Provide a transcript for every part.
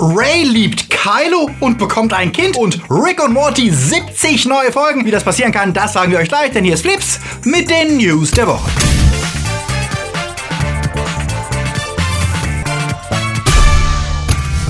Ray liebt Kylo und bekommt ein Kind und Rick und Morty 70 neue Folgen. Wie das passieren kann, das sagen wir euch gleich, denn hier ist Flips mit den News der Woche.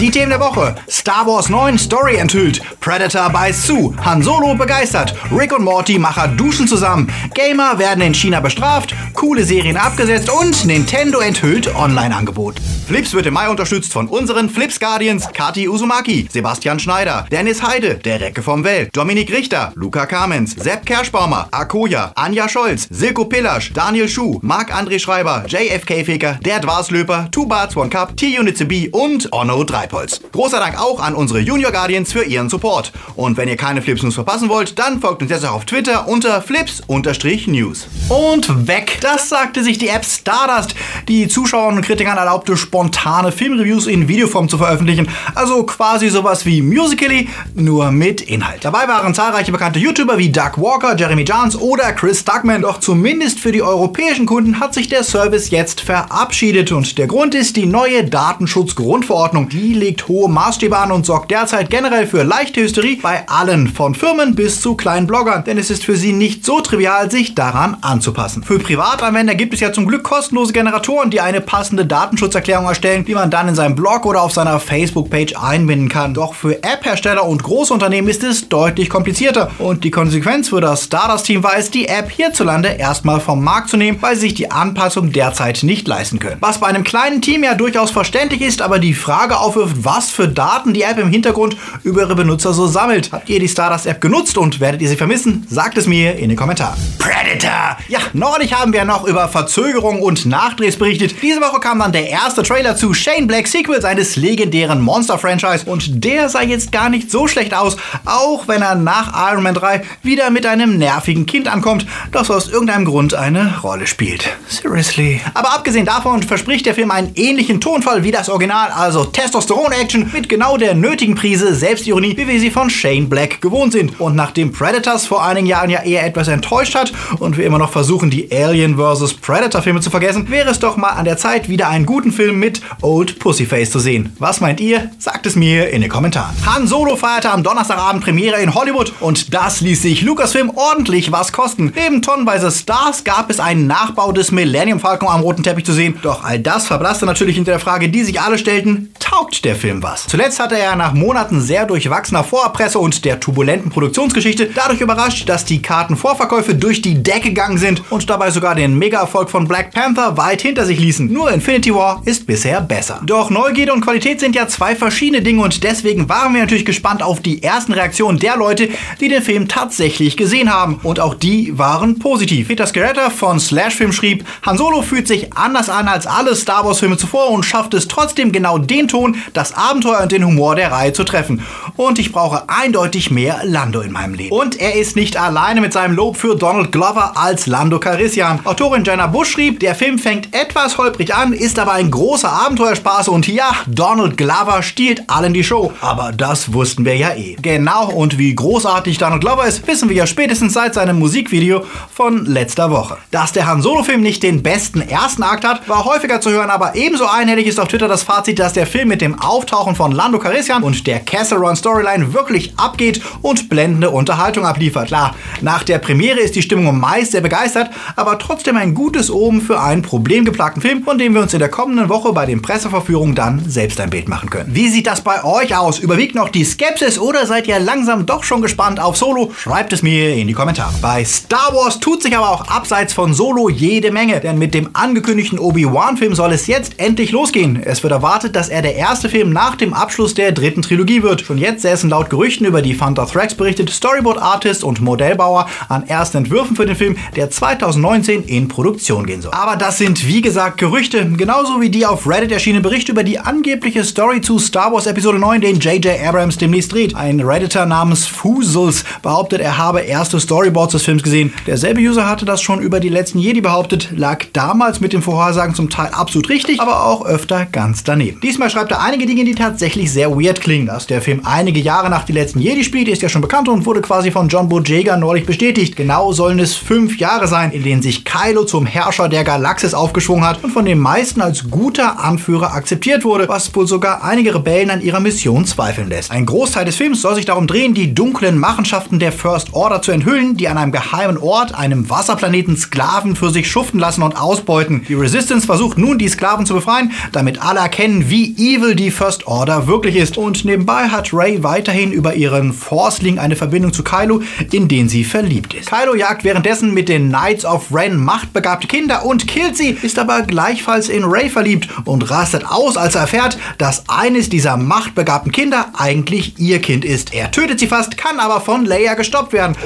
Die Themen der Woche. Star Wars 9 Story enthüllt. Predator bei Sue. Han Solo begeistert. Rick und Morty Macher duschen zusammen. Gamer werden in China bestraft. Coole Serien abgesetzt und Nintendo enthüllt Online-Angebot. Flips wird im Mai unterstützt von unseren Flips Guardians Kati Uzumaki, Sebastian Schneider, Dennis Heide, der Recke vom Welt, Dominik Richter, Luca Kamens, Sepp Kerschbaumer, Akoya, Anja Scholz, Silko Pillasch, Daniel Schuh, Marc-André Schreiber, JFK Faker, Der Dwarslöper, Two Barts One Cup, T-Unit B und Onno 3. Treibholz. Großer Dank auch an unsere Junior Guardians für ihren Support. Und wenn ihr keine Flips News verpassen wollt, dann folgt uns jetzt auch auf Twitter unter Flips-News. Und weg! Das sagte sich die App Stardust, die Zuschauern und Kritikern erlaubte, spontane Filmreviews in Videoform zu veröffentlichen. Also quasi sowas wie Musical.ly, nur mit Inhalt. Dabei waren zahlreiche bekannte YouTuber wie Doug Walker, Jeremy Jans oder Chris Duckman. Doch zumindest für die europäischen Kunden hat sich der Service jetzt verabschiedet. Und der Grund ist die neue Datenschutzgrundverordnung. Die legt hohe Maßstäbe an und sorgt derzeit generell für leichte Hysterie bei allen, von Firmen bis zu kleinen Bloggern, denn es ist für sie nicht so trivial, sich daran anzupassen. Für Privatanwender gibt es ja zum Glück kostenlose Generatoren, die eine passende Datenschutzerklärung erstellen, die man dann in seinem Blog oder auf seiner Facebook-Page einbinden kann. Doch für App-Hersteller und Großunternehmen ist es deutlich komplizierter und die Konsequenz für das Stardust-Team war es, die App hierzulande erstmal vom Markt zu nehmen, weil sie sich die Anpassung derzeit nicht leisten können. Was bei einem kleinen Team ja durchaus verständlich ist, aber die Frage aufwirft, wirft, was für Daten die App im Hintergrund über ihre Benutzer so sammelt. Habt ihr die Stardust App genutzt und werdet ihr sie vermissen? Sagt es mir in den Kommentaren. Predator! Ja, neulich haben wir noch über Verzögerung und Nachdrehs berichtet. Diese Woche kam dann der erste Trailer zu Shane Black Sequel seines legendären Monster-Franchise und der sah jetzt gar nicht so schlecht aus, auch wenn er nach Iron Man 3 wieder mit einem nervigen Kind ankommt, das aus irgendeinem Grund eine Rolle spielt. Seriously. Aber abgesehen davon verspricht der Film einen ähnlichen Tonfall wie das Original, also Testosteron Testosteron-Action mit genau der nötigen Prise Selbstironie, wie wir sie von Shane Black gewohnt sind. Und nachdem Predators vor einigen Jahren ja eher etwas enttäuscht hat und wir immer noch versuchen, die Alien vs. Predator-Filme zu vergessen, wäre es doch mal an der Zeit, wieder einen guten Film mit Old Pussyface zu sehen. Was meint ihr? Sagt es mir in den Kommentaren. Han Solo feierte am Donnerstagabend Premiere in Hollywood und das ließ sich Lucasfilm ordentlich was kosten. Neben tonnenweise Stars gab es einen Nachbau des Millennium Falcon am roten Teppich zu sehen. Doch all das verblasste natürlich hinter der Frage, die sich alle stellten, taugt der Film was? Zuletzt hatte er nach Monaten sehr durchwachsener Vorabpresse und der turbulenten Produktionsgeschichte dadurch überrascht, dass die Kartenvorverkäufe durch die Decke gegangen sind und dabei sogar den Mega-Erfolg von Black Panther weit hinter sich ließen. Nur Infinity War ist bisher besser. Doch Neugierde und Qualität sind ja zwei verschiedene Dinge und deswegen waren wir natürlich gespannt auf die ersten Reaktionen der Leute, die den Film tatsächlich gesehen haben. Und auch die waren positiv. Peter Scaretta von Slashfilm schrieb, Han Solo fühlt sich anders an als alle Star Wars Filme zuvor und schafft es trotzdem genau den Ton, das Abenteuer und den Humor der Reihe zu treffen. Und ich brauche eindeutig mehr Lando in meinem Leben. Und er ist nicht alleine mit seinem Lob für Donald Glover als Lando Calrissian. Autorin Jenna Bush schrieb, der Film fängt etwas holprig an, ist aber ein großer Abenteuerspaß und ja, Donald Glover stiehlt allen die Show. Aber das wussten wir ja eh. Genau, und wie großartig Donald Glover ist, wissen wir ja spätestens seit seinem Musikvideo von letzter Woche. Dass der Han Solo-Film nicht den besten ersten Akt hat, war häufiger zu hören, aber ebenso einhellig ist auf Twitter das Fazit, dass der Film mit dem Auftauchen von Lando Calrissian und der Run Storyline wirklich abgeht und blendende Unterhaltung abliefert. Klar, nach der Premiere ist die Stimmung meist sehr begeistert, aber trotzdem ein gutes Oben für einen problemgeplagten Film, von dem wir uns in der kommenden Woche bei den Presseverführungen dann selbst ein Bild machen können. Wie sieht das bei euch aus? Überwiegt noch die Skepsis oder seid ihr langsam doch schon gespannt auf Solo? Schreibt es mir in die Kommentare. Bei Star Wars tut sich aber auch abseits von Solo jede Menge, denn mit dem angekündigten Obi-Wan-Film soll es jetzt endlich losgehen. Es wird erwartet, dass er der erste Film nach dem Abschluss der dritten Trilogie wird. Schon jetzt säßen laut Gerüchten über die Fanta Thrax berichtet Storyboard Artist und Modellbauer an ersten Entwürfen für den Film, der 2019 in Produktion gehen soll. Aber das sind wie gesagt Gerüchte, genauso wie die auf Reddit erschienenen Berichte über die angebliche Story zu Star Wars Episode 9, den J.J. Abrams demnächst dreht. Ein Redditor namens Fusels behauptet, er habe erste Storyboards des Films gesehen. Derselbe User hatte das schon über die letzten Jedi behauptet, lag damals mit den Vorhersagen zum Teil absolut richtig, aber auch öfter ganz daneben. Diesmal schreibt er einige einige Dinge, die tatsächlich sehr weird klingen. Dass der Film einige Jahre nach die letzten Jedi spielt, ist ja schon bekannt und wurde quasi von John Boyega neulich bestätigt. Genau sollen es fünf Jahre sein, in denen sich Kylo zum Herrscher der Galaxis aufgeschwungen hat und von den meisten als guter Anführer akzeptiert wurde, was wohl sogar einige Rebellen an ihrer Mission zweifeln lässt. Ein Großteil des Films soll sich darum drehen, die dunklen Machenschaften der First Order zu enthüllen, die an einem geheimen Ort, einem Wasserplaneten, Sklaven für sich schuften lassen und ausbeuten. Die Resistance versucht nun, die Sklaven zu befreien, damit alle erkennen, wie evil die First Order wirklich ist. Und nebenbei hat Ray weiterhin über ihren Force-Link eine Verbindung zu Kylo, in den sie verliebt ist. Kylo jagt währenddessen mit den Knights of Ren machtbegabte Kinder und killt sie, ist aber gleichfalls in Ray verliebt und rastet aus, als er erfährt, dass eines dieser machtbegabten Kinder eigentlich ihr Kind ist. Er tötet sie fast, kann aber von Leia gestoppt werden.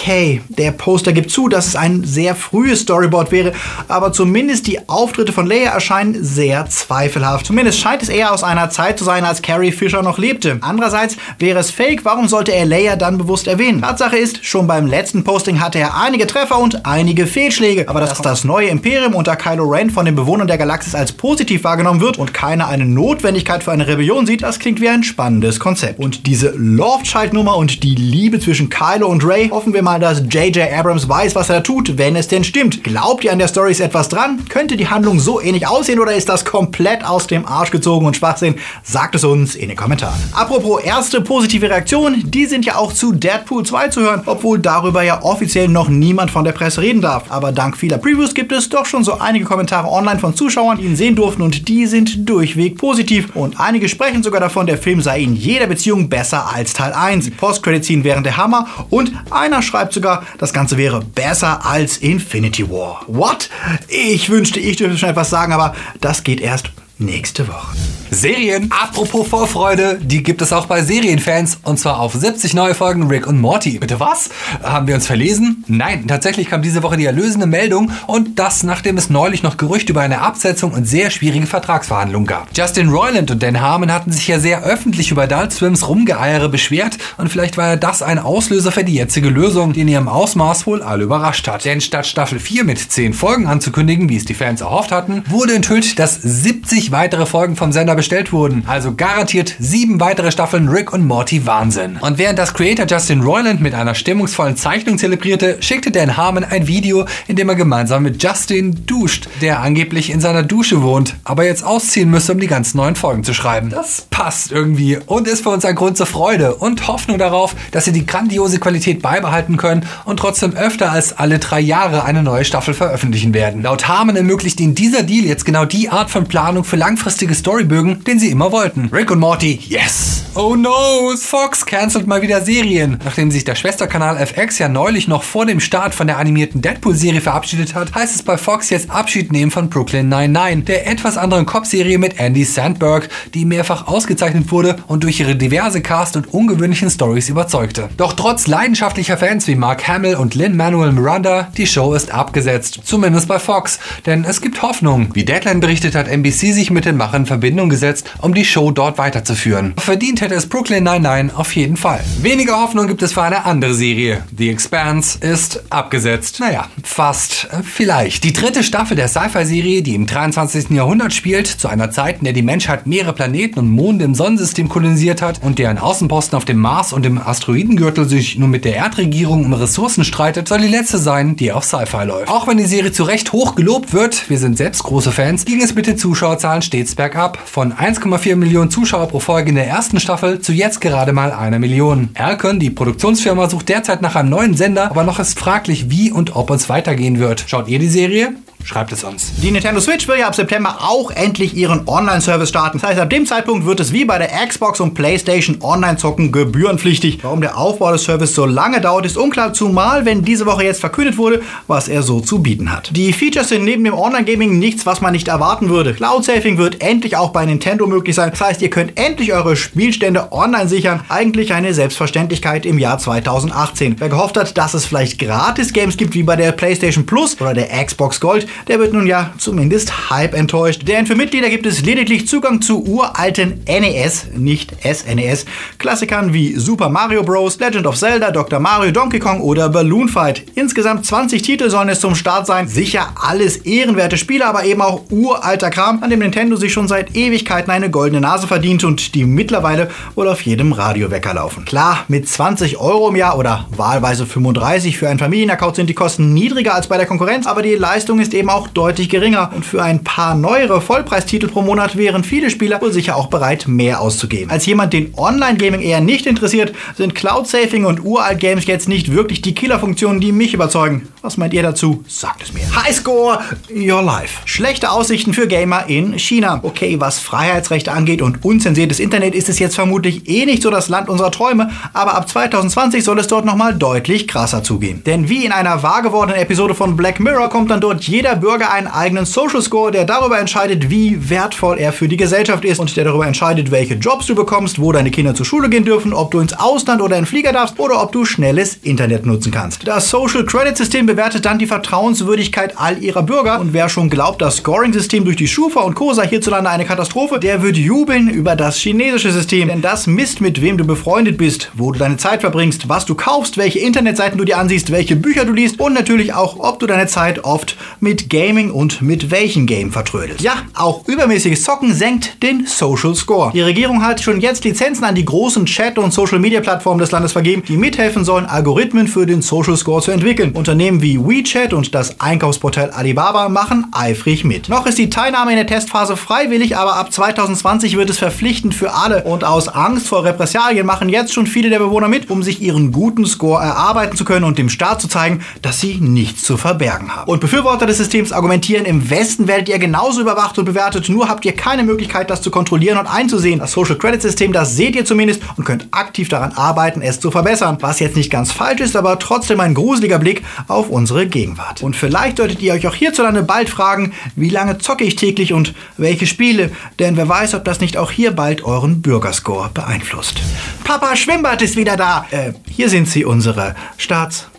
Okay, der Poster gibt zu, dass es ein sehr frühes Storyboard wäre, aber zumindest die Auftritte von Leia erscheinen sehr zweifelhaft. Zumindest scheint es eher aus einer Zeit zu sein, als Carrie Fisher noch lebte. Andererseits wäre es fake, warum sollte er Leia dann bewusst erwähnen? Tatsache ist, schon beim letzten Posting hatte er einige Treffer und einige Fehlschläge, aber dass das neue Imperium unter Kylo Ren von den Bewohnern der Galaxis als positiv wahrgenommen wird und keiner eine Notwendigkeit für eine Rebellion sieht, das klingt wie ein spannendes Konzept. Und diese Love-Child-Nummer und die Liebe zwischen Kylo und Ray, hoffen wir mal, dass J.J. Abrams weiß, was er tut, wenn es denn stimmt. Glaubt ihr an der Story ist etwas dran? Könnte die Handlung so ähnlich aussehen oder ist das komplett aus dem Arsch gezogen und Schwachsinn? Sagt es uns in den Kommentaren. Apropos erste positive Reaktionen, die sind ja auch zu Deadpool 2 zu hören, obwohl darüber ja offiziell noch niemand von der Presse reden darf. Aber dank vieler Previews gibt es doch schon so einige Kommentare online von Zuschauern, die ihn sehen durften und die sind durchweg positiv. Und einige sprechen sogar davon, der Film sei in jeder Beziehung besser als Teil 1. Die Post-Credit-Scene wären der Hammer und einer schreibt sogar, das Ganze wäre besser als Infinity War. What? Ich wünschte, ich dürfte schon etwas sagen, aber das geht erst nächste Woche. Serien. Apropos Vorfreude, die gibt es auch bei Serienfans und zwar auf 70 neue Folgen Rick und Morty. Bitte was? Haben wir uns verlesen? Nein, tatsächlich kam diese Woche die erlösende Meldung und das nachdem es neulich noch Gerüchte über eine Absetzung und sehr schwierige Vertragsverhandlungen gab. Justin Roiland und Dan Harmon hatten sich ja sehr öffentlich über Adult Swims Rumgeeiere beschwert und vielleicht war ja das ein Auslöser für die jetzige Lösung, die in ihrem Ausmaß wohl alle überrascht hat. Denn statt Staffel 4 mit 10 Folgen anzukündigen, wie es die Fans erhofft hatten, wurde enthüllt, dass 70 weitere Folgen vom Sender bestellt wurden. Also garantiert sieben weitere Staffeln Rick und Morty Wahnsinn. Und während das Creator Justin Roiland mit einer stimmungsvollen Zeichnung zelebrierte, schickte Dan Harmon ein Video, in dem er gemeinsam mit Justin duscht, der angeblich in seiner Dusche wohnt, aber jetzt ausziehen müsse, um die ganz neuen Folgen zu schreiben. Das passt irgendwie und ist für uns ein Grund zur Freude und Hoffnung darauf, dass sie die grandiose Qualität beibehalten können und trotzdem öfter als alle drei Jahre eine neue Staffel veröffentlichen werden. Laut Harmon ermöglicht ihnen dieser Deal jetzt genau die Art von Planung für langfristige Storybögen, den sie immer wollten. Rick und Morty, yes! Oh no, Fox cancelt mal wieder Serien. Nachdem sich der Schwesterkanal FX ja neulich noch vor dem Start von der animierten Deadpool-Serie verabschiedet hat, heißt es bei Fox jetzt Abschied nehmen von Brooklyn 99, der etwas anderen Cop-Serie mit Andy Sandberg, die mehrfach ausgezeichnet wurde und durch ihre diverse Cast und ungewöhnlichen Stories überzeugte. Doch trotz leidenschaftlicher Fans wie Mark Hamill und Lin-Manuel Miranda, die Show ist abgesetzt. Zumindest bei Fox. Denn es gibt Hoffnung. Wie Deadline berichtet, hat NBC sich mit den Machern in Verbindung gesetzt, um die Show dort weiterzuführen. Verdient hätte es Brooklyn 99 auf jeden Fall. Weniger Hoffnung gibt es für eine andere Serie. The Expanse ist abgesetzt. Naja, fast. Äh, vielleicht. Die dritte Staffel der Sci-Fi-Serie, die im 23. Jahrhundert spielt, zu einer Zeit, in der die Menschheit mehrere Planeten und Monde im Sonnensystem kolonisiert hat und deren Außenposten auf dem Mars und im Asteroidengürtel sich nur mit der Erdregierung um Ressourcen streitet, soll die letzte sein, die auf Sci-Fi läuft. Auch wenn die Serie zu Recht hoch gelobt wird, wir sind selbst große Fans, ging es mit den Zuschauerzahlen stets bergab. Von 1,4 Millionen Zuschauer pro Folge in der ersten Staffel zu jetzt gerade mal einer Million. Erkon, die Produktionsfirma, sucht derzeit nach einem neuen Sender, aber noch ist fraglich, wie und ob es weitergehen wird. Schaut ihr die Serie? Schreibt es uns. Die Nintendo Switch will ja ab September auch endlich ihren Online-Service starten. Das heißt, ab dem Zeitpunkt wird es wie bei der Xbox und PlayStation Online-Zocken gebührenpflichtig. Warum der Aufbau des Service so lange dauert, ist unklar, zumal wenn diese Woche jetzt verkündet wurde, was er so zu bieten hat. Die Features sind neben dem Online-Gaming nichts, was man nicht erwarten würde. Cloud-Saving wird endlich auch bei Nintendo möglich sein. Das heißt, ihr könnt endlich eure Spielstände online sichern. Eigentlich eine Selbstverständlichkeit im Jahr 2018. Wer gehofft hat, dass es vielleicht Gratis-Games gibt, wie bei der PlayStation Plus oder der Xbox Gold, der wird nun ja zumindest halb enttäuscht. Denn für Mitglieder gibt es lediglich Zugang zu uralten NES, nicht SNES, Klassikern wie Super Mario Bros., Legend of Zelda, Dr. Mario, Donkey Kong oder Balloon Fight. Insgesamt 20 Titel sollen es zum Start sein. Sicher alles ehrenwerte Spiele, aber eben auch uralter Kram, an dem Nintendo sich schon seit Ewigkeiten eine goldene Nase verdient und die mittlerweile wohl auf jedem Radiowecker laufen. Klar, mit 20 Euro im Jahr oder wahlweise 35 für einen Familienaccount sind die Kosten niedriger als bei der Konkurrenz, aber die Leistung ist eben auch deutlich geringer und für ein paar neuere Vollpreistitel pro Monat wären viele Spieler wohl sicher auch bereit, mehr auszugeben. Als jemand, den Online-Gaming eher nicht interessiert, sind Cloud-Saving und Uralt-Games jetzt nicht wirklich die Killerfunktionen, die mich überzeugen. Was meint ihr dazu? Sagt es mir. Highscore, your life. Schlechte Aussichten für Gamer in China. Okay, was Freiheitsrechte angeht und unzensiertes Internet ist es jetzt vermutlich eh nicht so das Land unserer Träume, aber ab 2020 soll es dort nochmal deutlich krasser zugehen. Denn wie in einer wahr gewordenen Episode von Black Mirror kommt dann dort jeder Bürger einen eigenen Social Score, der darüber entscheidet, wie wertvoll er für die Gesellschaft ist und der darüber entscheidet, welche Jobs du bekommst, wo deine Kinder zur Schule gehen dürfen, ob du ins Ausland oder in Flieger darfst oder ob du schnelles Internet nutzen kannst. Das Social Credit System bewertet dann die Vertrauenswürdigkeit all ihrer Bürger und wer schon glaubt, das Scoring-System durch die Schufa und COSA hierzulande eine Katastrophe, der wird jubeln über das chinesische System, denn das misst mit wem du befreundet bist, wo du deine Zeit verbringst, was du kaufst, welche Internetseiten du dir ansiehst, welche Bücher du liest und natürlich auch, ob du deine Zeit oft mit Gaming und mit welchem Game vertrödelst. Ja, auch übermäßiges Zocken senkt den Social Score. Die Regierung hat schon jetzt Lizenzen an die großen Chat- und Social-Media-Plattformen des Landes vergeben, die mithelfen sollen, Algorithmen für den Social Score zu entwickeln. Unternehmen wie WeChat und das Einkaufsportal Alibaba machen eifrig mit. Noch ist die Teilnahme in der Testphase freiwillig, aber ab 2020 wird es verpflichtend für alle und aus Angst vor Repressalien machen jetzt schon viele der Bewohner mit, um sich ihren guten Score erarbeiten zu können und dem Staat zu zeigen, dass sie nichts zu verbergen haben. Und Befürworter des Systems argumentieren, im Westen werdet ihr genauso überwacht und bewertet, nur habt ihr keine Möglichkeit, das zu kontrollieren und einzusehen. Das Social Credit System, das seht ihr zumindest und könnt aktiv daran arbeiten, es zu verbessern. Was jetzt nicht ganz falsch ist, aber trotzdem ein gruseliger Blick auf unsere Gegenwart. Und vielleicht solltet ihr euch auch hierzulande bald fragen, wie lange zocke ich täglich und welche Spiele, denn wer weiß, ob das nicht auch hier bald euren Bürgerscore beeinflusst. Papa Schwimmbad ist wieder da. Äh, hier sind sie, unsere Woche.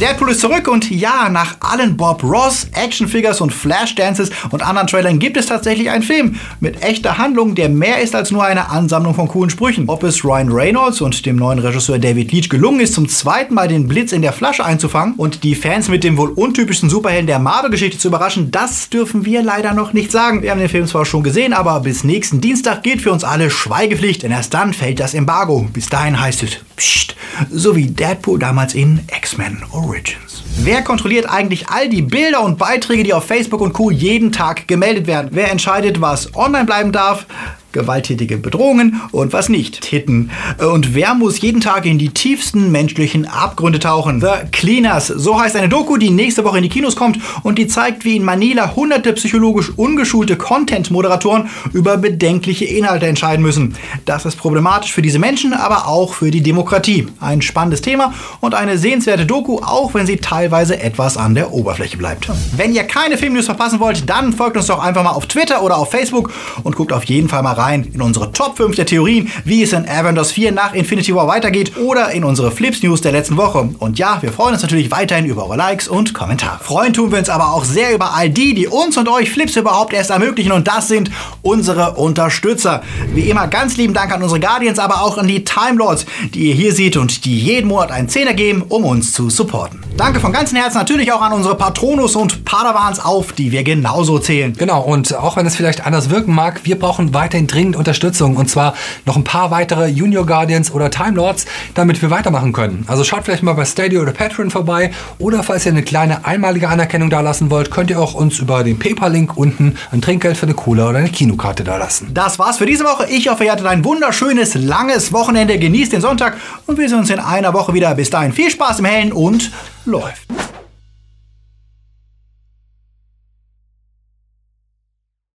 Deadpool ist zurück und ja, nach allen Bob Ross, Actionfigures und Flashdances und anderen Trailern gibt es tatsächlich einen Film mit echter Handlung, der mehr ist als nur eine Ansammlung von coolen Sprüchen. Ob es Ryan Reynolds und dem neuen Regisseur David Leach gelungen ist, zum zweiten Mal den Blitz in der Flasche einzufangen und die Fans mit dem wohl untypischsten Superhelden der Marvel-Geschichte zu überraschen, das dürfen wir leider noch nicht sagen. Wir haben den Film zwar schon gesehen, aber bis nächsten Dienstag gilt für uns alle Schweigepflicht, denn erst dann fällt das Embargo. Bis dahin heißt es Psst, so wie Deadpool damals in X-Men Origins. Wer kontrolliert eigentlich all die Bilder und Beiträge, die auf Facebook und Co. jeden Tag gemeldet werden? Wer entscheidet, was online bleiben darf? Gewalttätige Bedrohungen und was nicht. Titten. Und wer muss jeden Tag in die tiefsten menschlichen Abgründe tauchen? The Cleaners. So heißt eine Doku, die nächste Woche in die Kinos kommt und die zeigt, wie in Manila hunderte psychologisch ungeschulte Content-Moderatoren über bedenkliche Inhalte entscheiden müssen. Das ist problematisch für diese Menschen, aber auch für die Demokratie. Ein spannendes Thema und eine sehenswerte Doku, auch wenn sie teilweise etwas an der Oberfläche bleibt. Wenn ihr keine Filmnews verpassen wollt, dann folgt uns doch einfach mal auf Twitter oder auf Facebook und guckt auf jeden Fall mal rein rein in unsere Top 5 der Theorien, wie es in Avengers 4 nach Infinity War weitergeht oder in unsere Flips News der letzten Woche. Und ja, wir freuen uns natürlich weiterhin über eure Likes und Kommentare. Freuen tun wir uns aber auch sehr über all die, die uns und euch Flips überhaupt erst ermöglichen und das sind unsere Unterstützer. Wie immer ganz lieben Dank an unsere Guardians, aber auch an die Time Lords, die ihr hier seht und die jeden Monat einen Zehner geben, um uns zu supporten. Danke von ganzem Herzen natürlich auch an unsere Patronus und Padawans auf, die wir genauso zählen. Genau, und auch wenn es vielleicht anders wirken mag, wir brauchen weiterhin dringend Unterstützung und zwar noch ein paar weitere Junior Guardians oder Time Lords, damit wir weitermachen können. Also schaut vielleicht mal bei Stadia oder Patreon vorbei oder falls ihr eine kleine einmalige Anerkennung da lassen wollt, könnt ihr auch uns über den PayPal-Link unten ein Trinkgeld für eine Cola oder eine Kinokarte da lassen. Das war's für diese Woche. Ich hoffe, ihr hattet ein wunderschönes, langes Wochenende. Genießt den Sonntag und wir sehen uns in einer Woche wieder. Bis dahin viel Spaß im Hellen und läuft.